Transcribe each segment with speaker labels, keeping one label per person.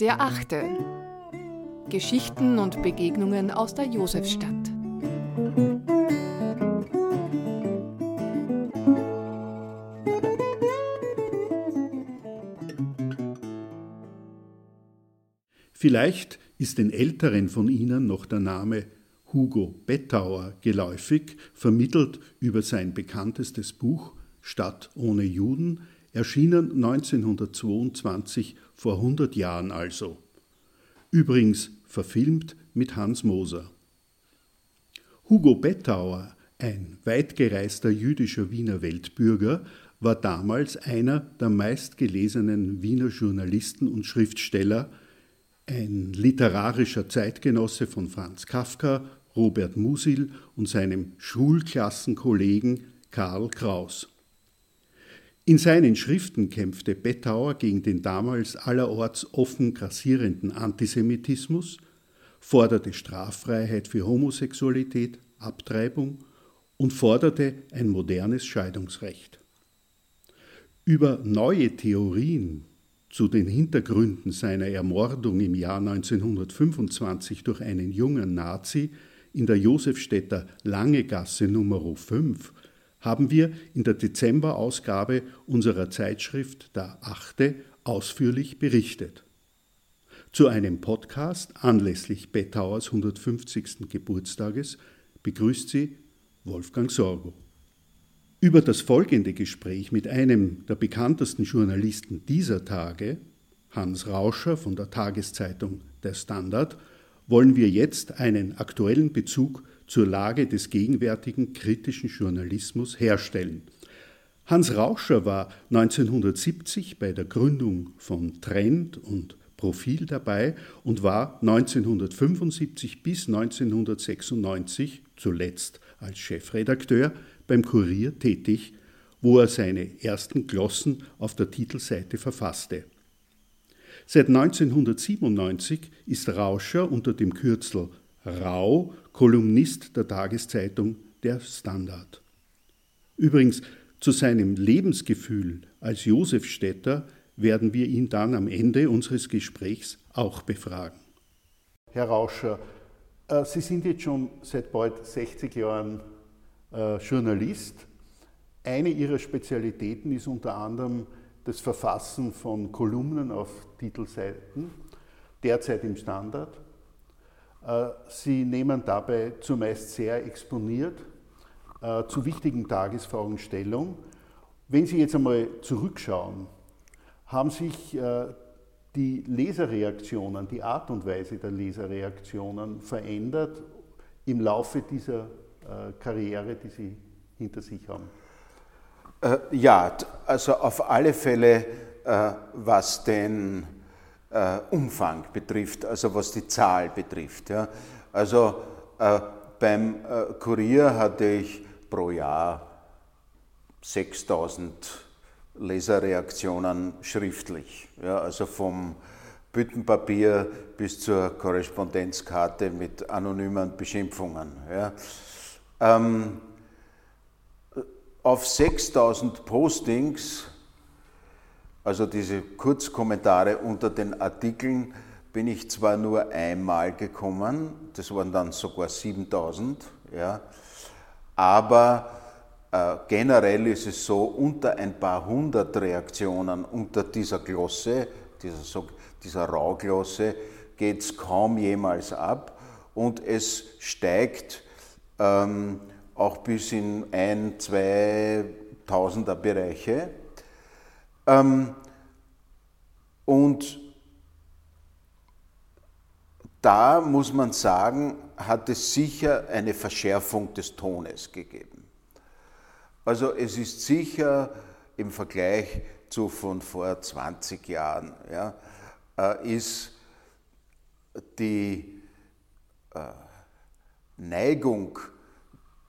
Speaker 1: Der achte. Geschichten und Begegnungen aus der Josefstadt.
Speaker 2: Vielleicht ist den Älteren von Ihnen noch der Name Hugo Bettauer geläufig, vermittelt über sein bekanntestes Buch Stadt ohne Juden, erschienen 1922, vor 100 Jahren also. Übrigens verfilmt mit Hans Moser. Hugo Bettauer, ein weitgereister jüdischer Wiener Weltbürger, war damals einer der meistgelesenen Wiener Journalisten und Schriftsteller, ein literarischer Zeitgenosse von Franz Kafka, Robert Musil und seinem Schulklassenkollegen Karl Kraus. In seinen Schriften kämpfte Bettauer gegen den damals allerorts offen grassierenden Antisemitismus, forderte Straffreiheit für Homosexualität, Abtreibung und forderte ein modernes Scheidungsrecht. Über neue Theorien zu den Hintergründen seiner Ermordung im Jahr 1925 durch einen jungen Nazi in der Josefstädter Langegasse Nr. 5 haben wir in der Dezemberausgabe unserer Zeitschrift Der Achte ausführlich berichtet. Zu einem Podcast anlässlich Bettauers 150. Geburtstages begrüßt sie Wolfgang Sorgo. Über das folgende Gespräch mit einem der bekanntesten Journalisten dieser Tage, Hans Rauscher von der Tageszeitung Der Standard, wollen wir jetzt einen aktuellen Bezug zur Lage des gegenwärtigen kritischen Journalismus herstellen. Hans Rauscher war 1970 bei der Gründung von Trend und Profil dabei und war 1975 bis 1996 zuletzt als Chefredakteur beim Kurier tätig, wo er seine ersten Glossen auf der Titelseite verfasste. Seit 1997 ist Rauscher unter dem Kürzel Rau Kolumnist der Tageszeitung Der Standard. Übrigens, zu seinem Lebensgefühl als Josefstädter werden wir ihn dann am Ende unseres Gesprächs auch befragen. Herr Rauscher, äh, Sie sind jetzt schon seit bald 60 Jahren äh, Journalist. Eine Ihrer Spezialitäten ist unter anderem das Verfassen von Kolumnen auf Titelseiten, derzeit im Standard. Äh, sie nehmen dabei zumeist sehr exponiert äh, zu wichtigen Tagesfragen Stellung. Wenn Sie jetzt einmal zurückschauen, haben sich äh, die Leserreaktionen, die Art und Weise der Leserreaktionen verändert im Laufe dieser Karriere, die Sie hinter sich haben?
Speaker 3: Ja, also auf alle Fälle, was den äh, Umfang betrifft, also was die Zahl betrifft. Ja. Also äh, beim äh, Kurier hatte ich pro Jahr 6000 Leserreaktionen schriftlich. Ja, also vom Büttenpapier bis zur Korrespondenzkarte mit anonymen Beschimpfungen. Ja. Ähm, auf 6000 Postings also diese Kurzkommentare unter den Artikeln bin ich zwar nur einmal gekommen, das waren dann sogar 7000, ja, aber äh, generell ist es so, unter ein paar hundert Reaktionen unter dieser Glosse, dieser, so, dieser Rauglosse, geht es kaum jemals ab und es steigt ähm, auch bis in ein, zwei Tausender Bereiche. Ähm, und da muss man sagen, hat es sicher eine Verschärfung des Tones gegeben. Also es ist sicher im Vergleich zu von vor 20 Jahren, ja, äh, ist die äh, Neigung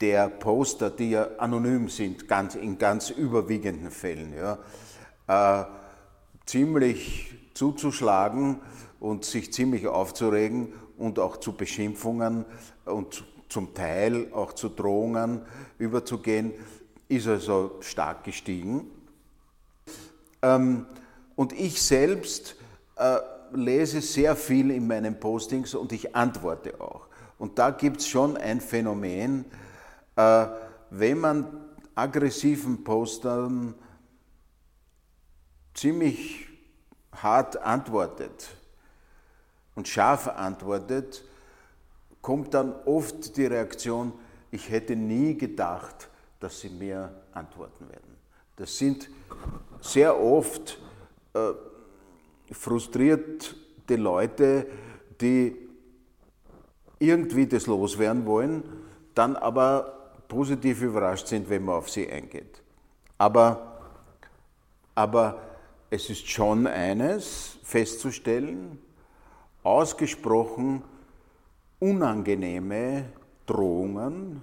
Speaker 3: der Poster, die ja anonym sind, ganz, in ganz überwiegenden Fällen, ja, äh, ziemlich zuzuschlagen und sich ziemlich aufzuregen und auch zu Beschimpfungen und zum Teil auch zu Drohungen überzugehen, ist also stark gestiegen. Ähm, und ich selbst äh, lese sehr viel in meinen Postings und ich antworte auch. Und da gibt es schon ein Phänomen, äh, wenn man aggressiven Postern ziemlich hart antwortet und scharf antwortet, kommt dann oft die Reaktion, ich hätte nie gedacht, dass sie mir antworten werden. Das sind sehr oft äh, frustrierte Leute, die irgendwie das loswerden wollen, dann aber positiv überrascht sind, wenn man auf sie eingeht. Aber, aber es ist schon eines festzustellen, ausgesprochen unangenehme Drohungen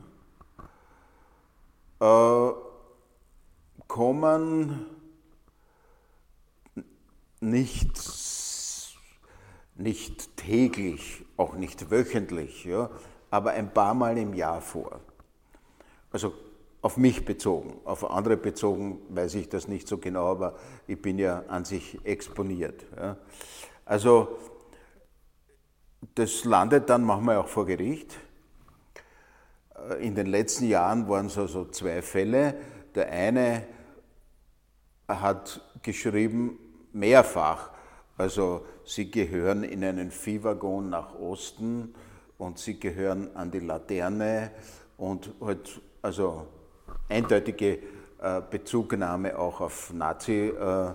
Speaker 3: äh, kommen nicht, nicht täglich, auch nicht wöchentlich, ja, aber ein paar Mal im Jahr vor. Also auf mich bezogen, auf andere bezogen weiß ich das nicht so genau, aber ich bin ja an sich exponiert. Ja. Also das landet dann manchmal auch vor Gericht. In den letzten Jahren waren es also zwei Fälle. Der eine hat geschrieben, mehrfach, also sie gehören in einen Viehwaggon nach Osten und sie gehören an die Laterne und halt, also eindeutige äh, Bezugnahme auch auf Nazi äh, äh,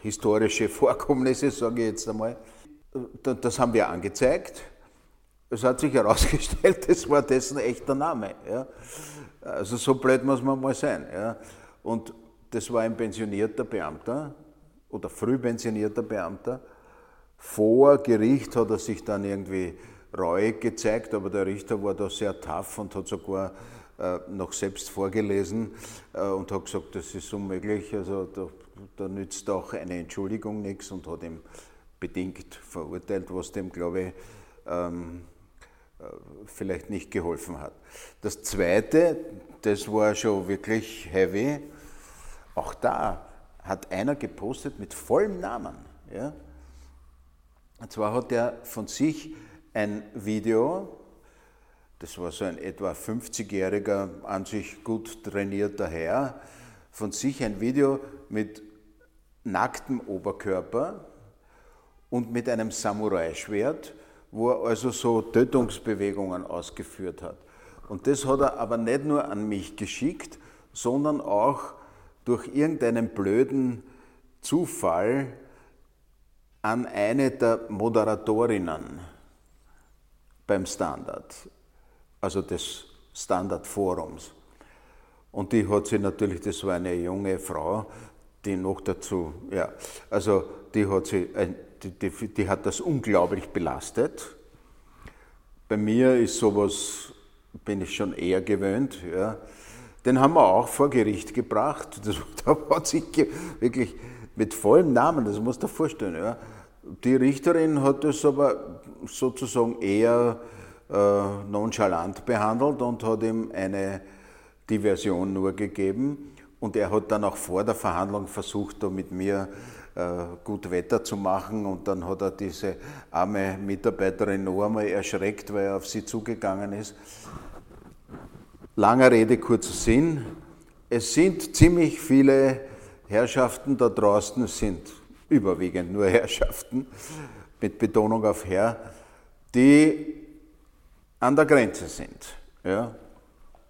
Speaker 3: historische Vorkommnisse, sage ich jetzt einmal. Das haben wir angezeigt. Es hat sich herausgestellt, das war dessen echter Name. Also so blöd muss man mal sein. Und das war ein pensionierter Beamter oder früh pensionierter Beamter. Vor Gericht hat er sich dann irgendwie Reue gezeigt, aber der Richter war da sehr tough und hat sogar noch selbst vorgelesen äh, und hat gesagt, das ist unmöglich, also da, da nützt auch eine Entschuldigung nichts und hat ihm bedingt verurteilt, was dem, glaube ich, ähm, äh, vielleicht nicht geholfen hat. Das Zweite, das war schon wirklich heavy, auch da hat einer gepostet mit vollem Namen. Ja? Und zwar hat er von sich ein Video, das war so ein etwa 50-jähriger, an sich gut trainierter Herr, von sich ein Video mit nacktem Oberkörper und mit einem Samurai-Schwert, wo er also so Tötungsbewegungen ausgeführt hat. Und das hat er aber nicht nur an mich geschickt, sondern auch durch irgendeinen blöden Zufall an eine der Moderatorinnen beim Standard, also des Standardforums. Und die hat sie natürlich, das war eine junge Frau, die noch dazu, ja, also die hat, sie, die, die, die hat das unglaublich belastet. Bei mir ist sowas, bin ich schon eher gewöhnt, ja. Den haben wir auch vor Gericht gebracht. Das, da hat sich wirklich mit vollem Namen, das muss du dir vorstellen. Ja. Die Richterin hat das aber sozusagen eher nonchalant behandelt und hat ihm eine Diversion nur gegeben. Und er hat dann auch vor der Verhandlung versucht, da mit mir äh, gut Wetter zu machen. Und dann hat er diese arme Mitarbeiterin noch einmal erschreckt, weil er auf sie zugegangen ist. Langer Rede, kurzer Sinn. Es sind ziemlich viele Herrschaften da draußen, sind überwiegend nur Herrschaften, mit Betonung auf Herr, die an der Grenze sind. Ja.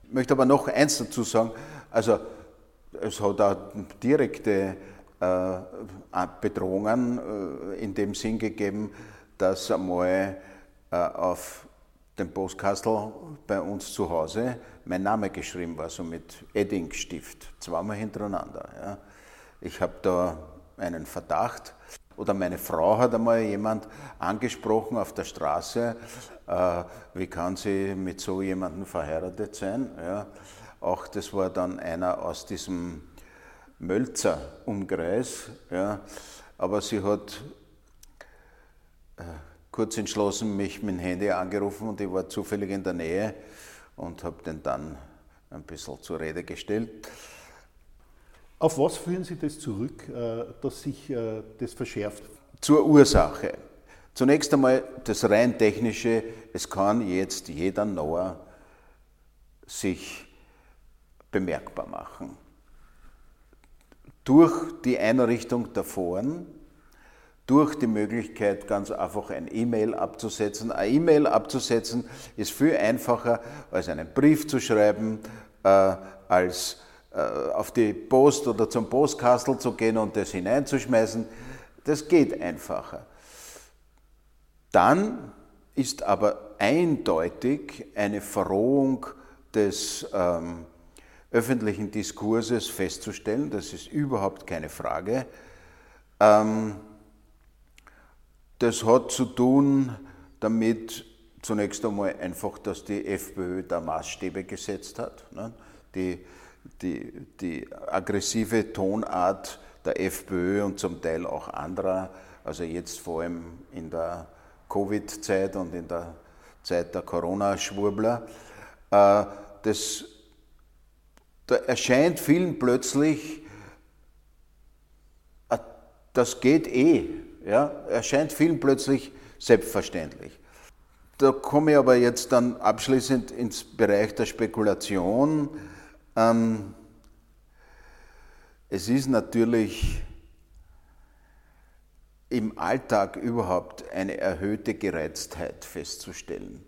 Speaker 3: Ich möchte aber noch eins dazu sagen, also es hat auch direkte äh, Bedrohungen äh, in dem Sinn gegeben, dass einmal äh, auf dem Postkastel bei uns zu Hause mein Name geschrieben war, so mit Eddingstift, zweimal hintereinander. Ja. Ich habe da einen Verdacht. Oder meine Frau hat einmal jemand angesprochen auf der Straße, äh, wie kann sie mit so jemandem verheiratet sein. Ja. Auch das war dann einer aus diesem Mölzer-Umkreis. Ja. Aber sie hat äh, kurz entschlossen mich mit dem Handy angerufen und ich war zufällig in der Nähe und habe den dann ein bisschen zur Rede gestellt.
Speaker 2: Auf was führen Sie das zurück, äh, dass sich äh, das verschärft?
Speaker 3: Zur Ursache. Zunächst einmal das rein technische, es kann jetzt jeder Nauer sich bemerkbar machen. Durch die Einrichtung Foren, durch die Möglichkeit, ganz einfach ein E-Mail abzusetzen. Ein E-Mail abzusetzen ist viel einfacher, als einen Brief zu schreiben, äh, als auf die Post oder zum Postkastel zu gehen und das hineinzuschmeißen. Das geht einfacher. Dann ist aber eindeutig eine Verrohung des ähm, öffentlichen Diskurses festzustellen, das ist überhaupt keine Frage. Ähm, das hat zu tun damit, zunächst einmal einfach, dass die FPÖ da Maßstäbe gesetzt hat. Ne? Die, die, die aggressive Tonart der FPÖ und zum Teil auch anderer, also jetzt vor allem in der Covid-Zeit und in der Zeit der Corona-Schwurbler, äh, das, da erscheint vielen plötzlich, äh, das geht eh, ja, erscheint vielen plötzlich selbstverständlich. Da komme ich aber jetzt dann abschließend ins Bereich der Spekulation. Ähm, es ist natürlich im Alltag überhaupt eine erhöhte Gereiztheit festzustellen.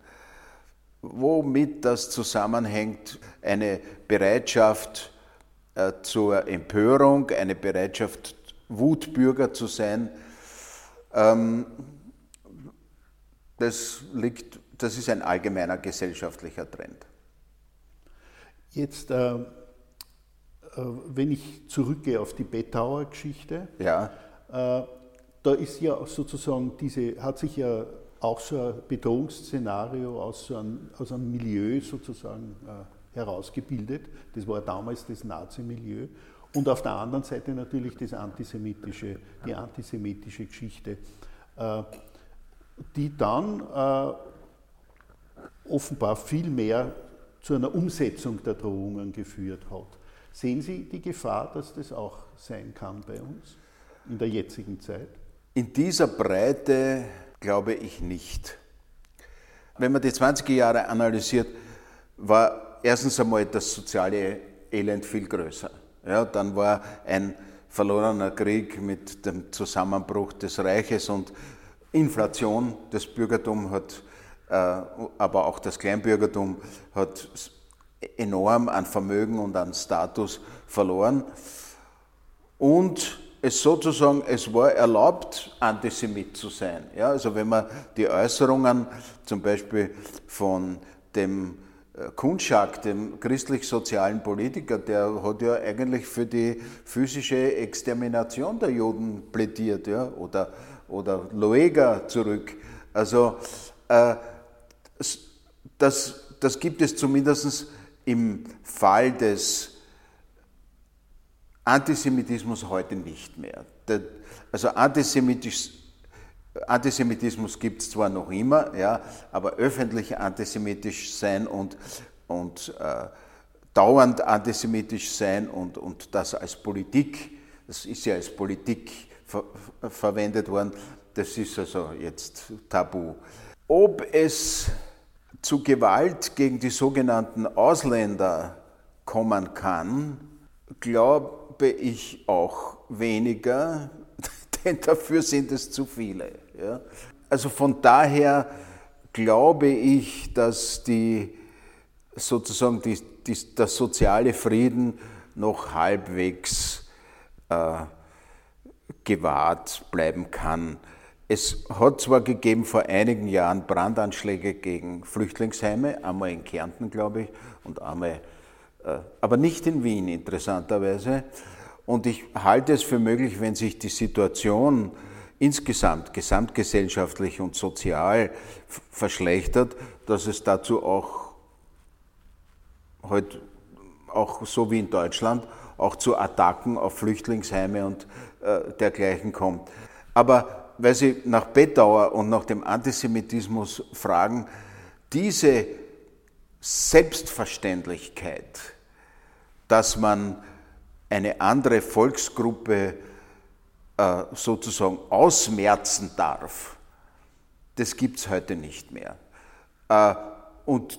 Speaker 3: Womit das zusammenhängt, eine Bereitschaft äh, zur Empörung, eine Bereitschaft, Wutbürger zu sein, ähm, das, liegt, das ist ein allgemeiner gesellschaftlicher Trend.
Speaker 2: Jetzt, äh, äh, wenn ich zurückgehe auf die Bettauer Geschichte,
Speaker 3: ja.
Speaker 2: äh, da ist ja sozusagen diese, hat sich ja auch so ein Bedrohungsszenario aus, so einem, aus einem Milieu sozusagen äh, herausgebildet. Das war damals das Nazi-Milieu. Und auf der anderen Seite natürlich das antisemitische, die antisemitische Geschichte, äh, die dann äh, offenbar viel mehr zu einer Umsetzung der Drohungen geführt hat. Sehen Sie die Gefahr, dass das auch sein kann bei uns in der jetzigen Zeit?
Speaker 3: In dieser Breite glaube ich nicht. Wenn man die 20er Jahre analysiert, war erstens einmal das soziale Elend viel größer. Ja, dann war ein verlorener Krieg mit dem Zusammenbruch des Reiches und Inflation. Das Bürgertum hat, aber auch das Kleinbürgertum hat enorm an Vermögen und an Status verloren. Und es sozusagen, es war erlaubt, Antisemit zu sein. Ja, also wenn man die Äußerungen zum Beispiel von dem äh, Kunschak, dem christlich-sozialen Politiker, der hat ja eigentlich für die physische Extermination der Juden plädiert, ja, oder, oder Loega zurück. Also äh, das, das gibt es zumindest im Fall des Antisemitismus heute nicht mehr. Also Antisemitisch, Antisemitismus gibt es zwar noch immer, ja, aber öffentlich antisemitisch sein und, und äh, dauernd antisemitisch sein und, und das als Politik, das ist ja als Politik ver verwendet worden, das ist also jetzt tabu. Ob es zu Gewalt gegen die sogenannten Ausländer kommen kann, glaube ich auch weniger, denn dafür sind es zu viele. Ja? Also von daher glaube ich, dass die sozusagen die, die, der soziale Frieden noch halbwegs äh, gewahrt bleiben kann. Es hat zwar gegeben vor einigen Jahren Brandanschläge gegen Flüchtlingsheime, einmal in Kärnten, glaube ich, und einmal äh, aber nicht in Wien interessanterweise. Und ich halte es für möglich, wenn sich die Situation insgesamt, gesamtgesellschaftlich und sozial verschlechtert, dass es dazu auch heute, auch so wie in Deutschland, auch zu Attacken auf Flüchtlingsheime und äh, dergleichen kommt. Aber weil Sie nach Bettauer und nach dem Antisemitismus fragen, diese Selbstverständlichkeit, dass man eine andere Volksgruppe äh, sozusagen ausmerzen darf, das gibt es heute nicht mehr. Äh, und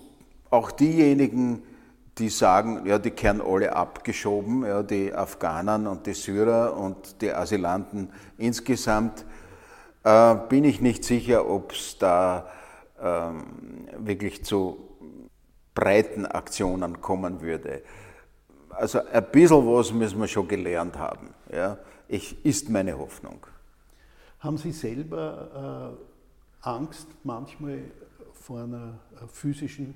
Speaker 3: auch diejenigen, die sagen, ja, die kehren alle abgeschoben, ja, die Afghanen und die Syrer und die Asylanten insgesamt, äh, bin ich nicht sicher, ob es da ähm, wirklich zu breiten Aktionen kommen würde. Also ein bisschen was müssen wir schon gelernt haben. Ja. Ich, ist meine Hoffnung.
Speaker 2: Haben Sie selber äh, Angst manchmal vor einer äh, physischen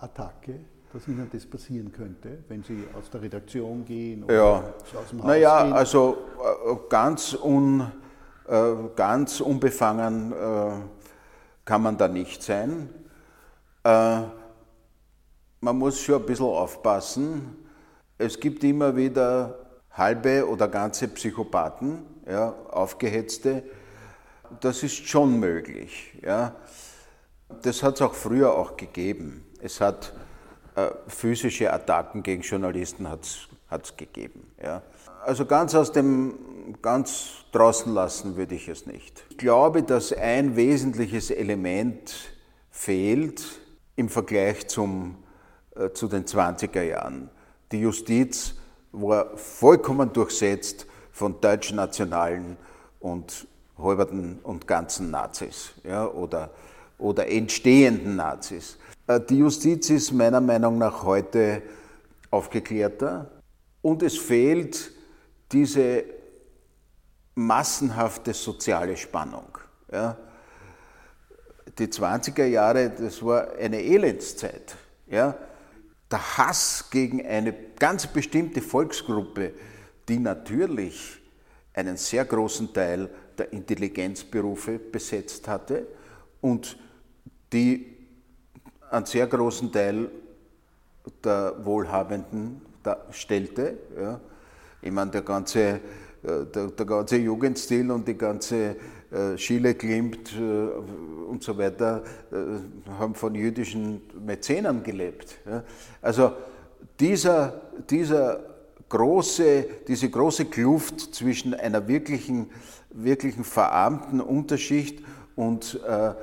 Speaker 2: Attacke, dass Ihnen das passieren könnte, wenn Sie aus der Redaktion gehen
Speaker 3: oder ja. aus dem Haus naja, gehen? also äh, ganz, un, ganz unbefangen kann man da nicht sein. Man muss schon ein bisschen aufpassen. Es gibt immer wieder halbe oder ganze Psychopathen, ja, aufgehetzte. Das ist schon möglich. Ja. Das hat es auch früher auch gegeben. Es hat äh, physische Attacken gegen Journalisten hat's, hat's gegeben. Ja. Also ganz aus dem, ganz draußen lassen würde ich es nicht. Ich glaube, dass ein wesentliches Element fehlt im Vergleich zum, äh, zu den 20er Jahren. Die Justiz war vollkommen durchsetzt von deutschnationalen und halberten und ganzen Nazis ja, oder oder entstehenden Nazis. Äh, die Justiz ist meiner Meinung nach heute aufgeklärter und es fehlt diese massenhafte soziale Spannung. Ja. Die 20er Jahre, das war eine Elendszeit. Ja. Der Hass gegen eine ganz bestimmte Volksgruppe, die natürlich einen sehr großen Teil der Intelligenzberufe besetzt hatte und die einen sehr großen Teil der Wohlhabenden stellte. Ja. Ich meine, der ganze, der, der ganze Jugendstil und die ganze äh, Schiele Klimt äh, und so weiter haben von jüdischen Mäzenen gelebt. Also dieser, dieser große, diese große Kluft zwischen einer wirklichen, wirklichen verarmten Unterschicht und äh, äh,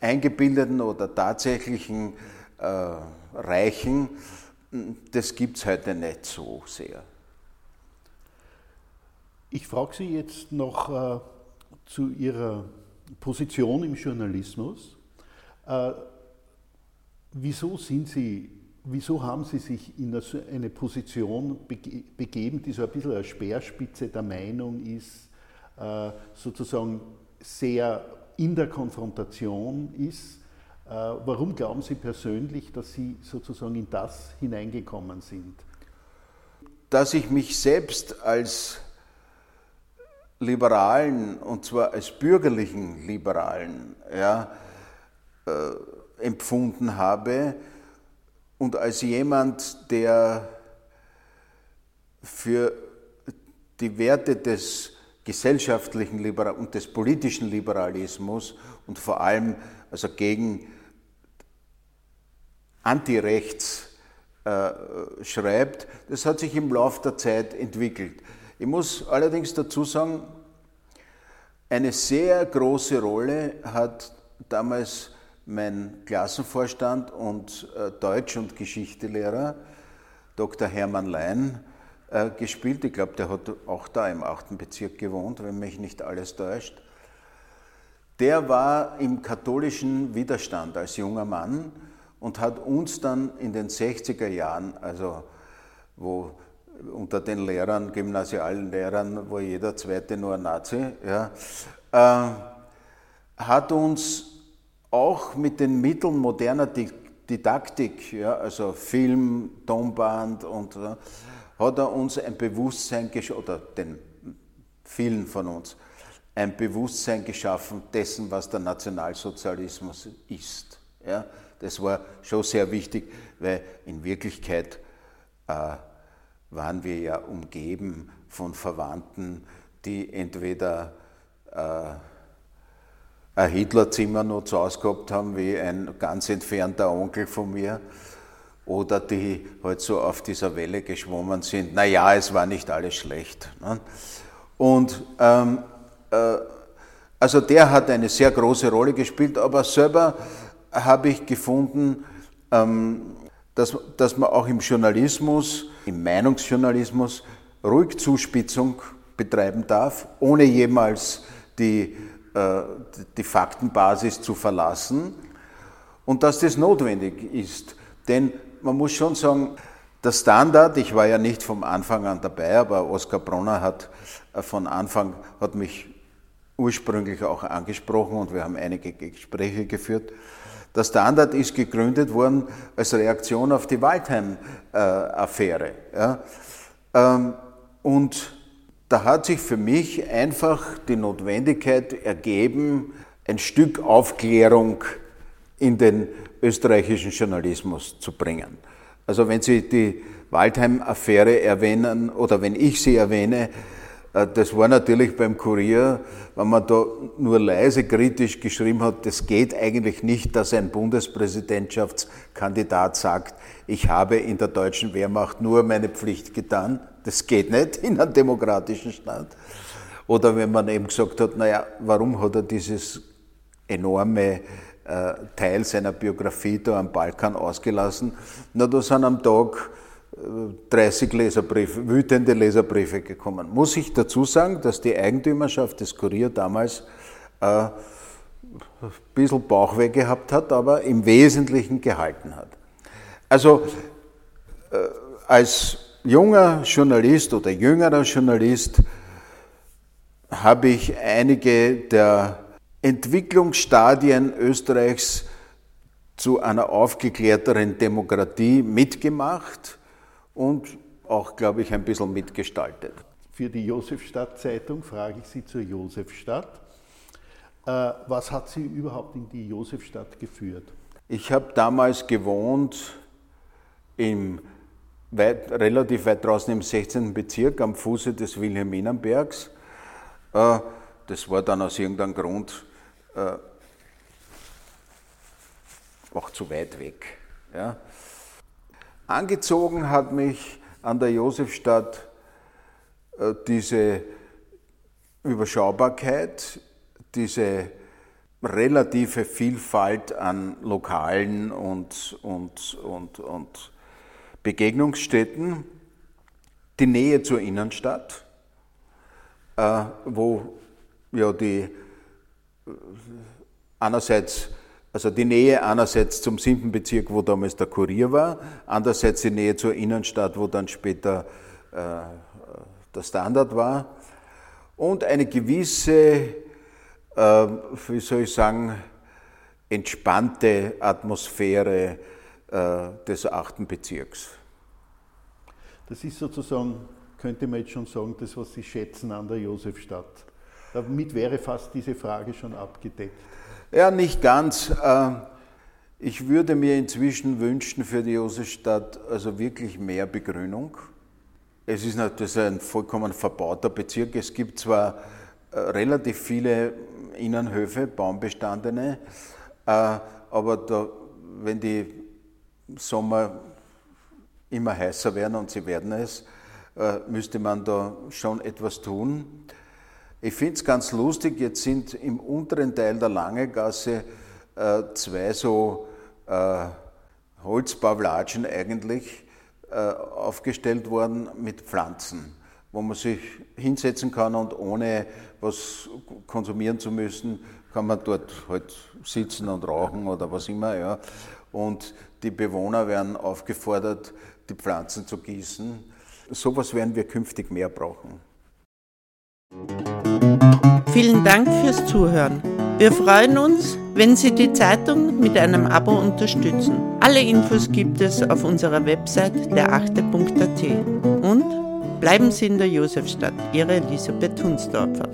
Speaker 3: eingebildeten oder tatsächlichen äh, Reichen, das gibt es heute nicht so sehr.
Speaker 2: Ich frage Sie jetzt noch äh, zu Ihrer Position im Journalismus. Äh, wieso sind Sie, wieso haben Sie sich in eine Position begeben, die so ein bisschen eine Speerspitze der Meinung ist, äh, sozusagen sehr in der Konfrontation ist. Äh, warum glauben Sie persönlich, dass Sie sozusagen in das hineingekommen sind?
Speaker 3: Dass ich mich selbst als Liberalen, und zwar als bürgerlichen Liberalen, ja, äh, empfunden habe und als jemand, der für die Werte des gesellschaftlichen Liberal und des politischen Liberalismus und vor allem also gegen Antirechts äh, schreibt, das hat sich im Laufe der Zeit entwickelt. Ich muss allerdings dazu sagen, eine sehr große Rolle hat damals mein Klassenvorstand und äh, Deutsch- und Geschichtelehrer, Dr. Hermann Lein, äh, gespielt. Ich glaube, der hat auch da im 8. Bezirk gewohnt, wenn mich nicht alles täuscht. Der war im katholischen Widerstand als junger Mann und hat uns dann in den 60er Jahren, also wo unter den Lehrern, gymnasialen Lehrern, wo jeder zweite nur ein Nazi, ja, äh, hat uns auch mit den Mitteln moderner Didaktik, ja, also Film, Tonband und äh, hat er uns ein Bewusstsein geschaffen, oder den vielen von uns, ein Bewusstsein geschaffen dessen, was der Nationalsozialismus ist. Ja, das war schon sehr wichtig, weil in Wirklichkeit äh, waren wir ja umgeben von Verwandten, die entweder äh, ein Hitlerzimmer noch zu Hause gehabt haben, wie ein ganz entfernter Onkel von mir, oder die halt so auf dieser Welle geschwommen sind, naja, es war nicht alles schlecht. Ne? Und ähm, äh, also der hat eine sehr große Rolle gespielt, aber selber habe ich gefunden, ähm, dass, dass man auch im Journalismus, im Meinungsjournalismus, ruhig Zuspitzung betreiben darf, ohne jemals die, äh, die Faktenbasis zu verlassen und dass das notwendig ist. Denn man muss schon sagen, der Standard, ich war ja nicht vom Anfang an dabei, aber Oskar Bronner hat äh, von Anfang, hat mich ursprünglich auch angesprochen und wir haben einige Gespräche geführt. Der Standard ist gegründet worden als Reaktion auf die Waldheim-Affäre. Ähm, und da hat sich für mich einfach die Notwendigkeit ergeben, ein Stück Aufklärung in den österreichischen Journalismus zu bringen. Also wenn Sie die Waldheim-Affäre erwähnen oder wenn ich sie erwähne, äh, das war natürlich beim Kurier, wenn man da nur leise kritisch geschrieben hat, das geht eigentlich nicht, dass ein Bundespräsidentschaftskandidat sagt, ich habe in der deutschen Wehrmacht nur meine Pflicht getan. Das geht nicht in einem demokratischen Staat. Oder wenn man eben gesagt hat, naja, warum hat er dieses enorme äh, Teil seiner Biografie da am Balkan ausgelassen? Na, da sind am Tag 30 Leserbriefe, wütende Leserbriefe gekommen. Muss ich dazu sagen, dass die Eigentümerschaft des Kurier damals äh, ein bisschen Bauchweh gehabt hat, aber im Wesentlichen gehalten hat. Also äh, als junger Journalist oder jüngerer Journalist habe ich einige der Entwicklungsstadien Österreichs zu einer aufgeklärteren Demokratie mitgemacht und auch, glaube ich, ein bisschen mitgestaltet.
Speaker 2: Für die Josefstadt-Zeitung frage ich Sie zur Josefstadt. Äh, was hat Sie überhaupt in die Josefstadt geführt?
Speaker 3: Ich habe damals gewohnt im weit, relativ weit draußen im 16. Bezirk am Fuße des Wilhelminenbergs. Äh, das war dann aus irgendeinem Grund äh, auch zu weit weg. Ja. Angezogen hat mich an der Josefstadt äh, diese Überschaubarkeit, diese relative Vielfalt an Lokalen und, und, und, und Begegnungsstätten, die Nähe zur Innenstadt, äh, wo ja die äh, einerseits also die Nähe einerseits zum siebten Bezirk, wo damals der Kurier war, andererseits die Nähe zur Innenstadt, wo dann später äh, der Standard war und eine gewisse, äh, wie soll ich sagen, entspannte Atmosphäre äh, des achten Bezirks.
Speaker 2: Das ist sozusagen, könnte man jetzt schon sagen, das, was Sie schätzen an der Josefstadt. Damit wäre fast diese Frage schon abgedeckt.
Speaker 3: Ja, nicht ganz. Äh, ich würde mir inzwischen wünschen für die Josefstadt also wirklich mehr Begrünung. Es ist natürlich ein vollkommen verbauter Bezirk. Es gibt zwar äh, relativ viele Innenhöfe, baumbestandene, äh, aber da, wenn die Sommer immer heißer werden und sie werden es, müsste man da schon etwas tun. Ich finde es ganz lustig, jetzt sind im unteren Teil der Langegasse äh, zwei so äh, Holzpavlatschen eigentlich äh, aufgestellt worden mit Pflanzen, wo man sich hinsetzen kann und ohne was konsumieren zu müssen, kann man dort halt sitzen und rauchen oder was immer. Ja. Und die Bewohner werden aufgefordert, die Pflanzen zu gießen. Sowas werden wir künftig mehr brauchen.
Speaker 4: Vielen Dank fürs Zuhören. Wir freuen uns, wenn Sie die Zeitung mit einem Abo unterstützen. Alle Infos gibt es auf unserer Website derachte.at. Und bleiben Sie in der Josefstadt, Ihre Elisabeth Hunsdorfer.